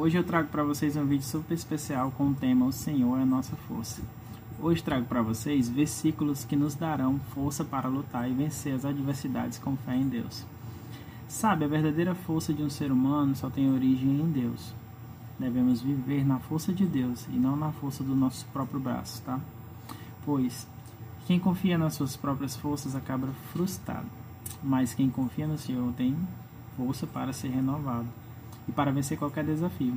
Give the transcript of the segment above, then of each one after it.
Hoje eu trago para vocês um vídeo super especial com o tema O Senhor é a nossa força. Hoje trago para vocês versículos que nos darão força para lutar e vencer as adversidades com fé em Deus. Sabe, a verdadeira força de um ser humano só tem origem em Deus. Devemos viver na força de Deus e não na força do nosso próprio braço, tá? Pois quem confia nas suas próprias forças acaba frustrado, mas quem confia no Senhor tem força para ser renovado e para vencer qualquer desafio.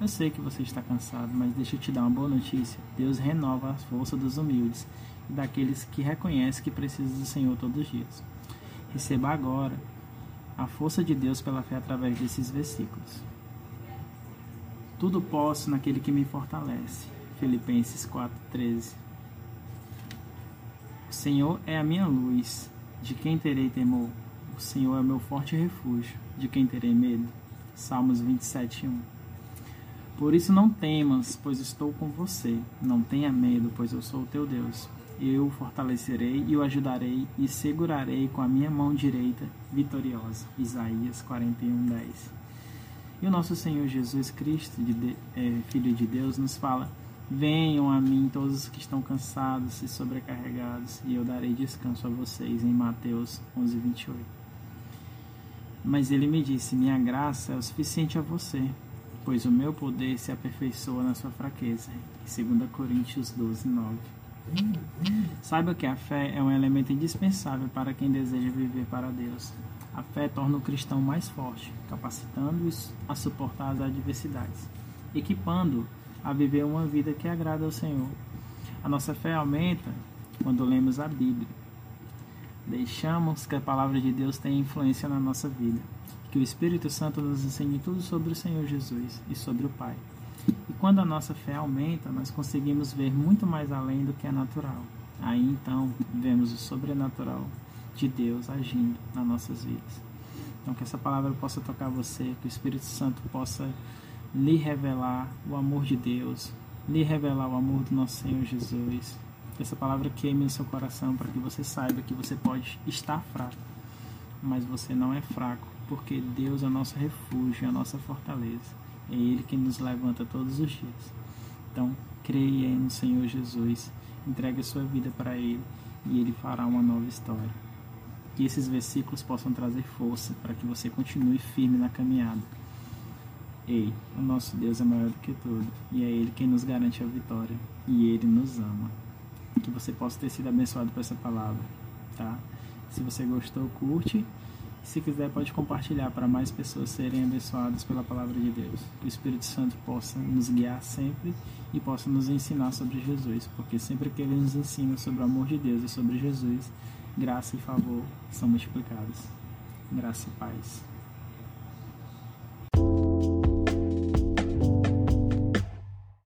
Eu sei que você está cansado, mas deixa eu te dar uma boa notícia. Deus renova a força dos humildes e daqueles que reconhecem que precisam do Senhor todos os dias. Receba agora a força de Deus pela fé através desses versículos. Tudo posso naquele que me fortalece. Filipenses 4:13. O Senhor é a minha luz, de quem terei temor? O Senhor é o meu forte refúgio, de quem terei medo? Salmos 27, 1. Por isso não temas, pois estou com você. Não tenha medo, pois eu sou o teu Deus. Eu o fortalecerei e o ajudarei e segurarei com a minha mão direita vitoriosa. Isaías 41, 10. E o nosso Senhor Jesus Cristo, de, é, Filho de Deus, nos fala: Venham a mim todos os que estão cansados e sobrecarregados, e eu darei descanso a vocês, em Mateus 11, 28. Mas ele me disse: Minha graça é o suficiente a você, pois o meu poder se aperfeiçoa na sua fraqueza. 2 Coríntios 12, 9. Saiba que a fé é um elemento indispensável para quem deseja viver para Deus. A fé torna o cristão mais forte, capacitando-o a suportar as adversidades, equipando-o a viver uma vida que agrada ao Senhor. A nossa fé aumenta quando lemos a Bíblia Deixamos que a palavra de Deus tenha influência na nossa vida. Que o Espírito Santo nos ensine tudo sobre o Senhor Jesus e sobre o Pai. E quando a nossa fé aumenta, nós conseguimos ver muito mais além do que é natural. Aí então vemos o sobrenatural de Deus agindo nas nossas vidas. Então que essa palavra possa tocar você, que o Espírito Santo possa lhe revelar o amor de Deus, lhe revelar o amor do nosso Senhor Jesus, essa palavra queime no seu coração para que você saiba que você pode estar fraco, mas você não é fraco, porque Deus é o nosso refúgio, é a nossa fortaleza. É Ele que nos levanta todos os dias. Então, creia no Senhor Jesus, entregue a sua vida para Ele e Ele fará uma nova história. Que esses versículos possam trazer força para que você continue firme na caminhada. Ei, o nosso Deus é maior do que tudo e é Ele quem nos garante a vitória e Ele nos ama que você possa ter sido abençoado por essa palavra, tá? Se você gostou, curte. Se quiser, pode compartilhar para mais pessoas serem abençoadas pela palavra de Deus. Que o Espírito Santo possa nos guiar sempre e possa nos ensinar sobre Jesus, porque sempre que ele nos ensina sobre o amor de Deus e sobre Jesus, graça e favor são multiplicados. Graça e paz.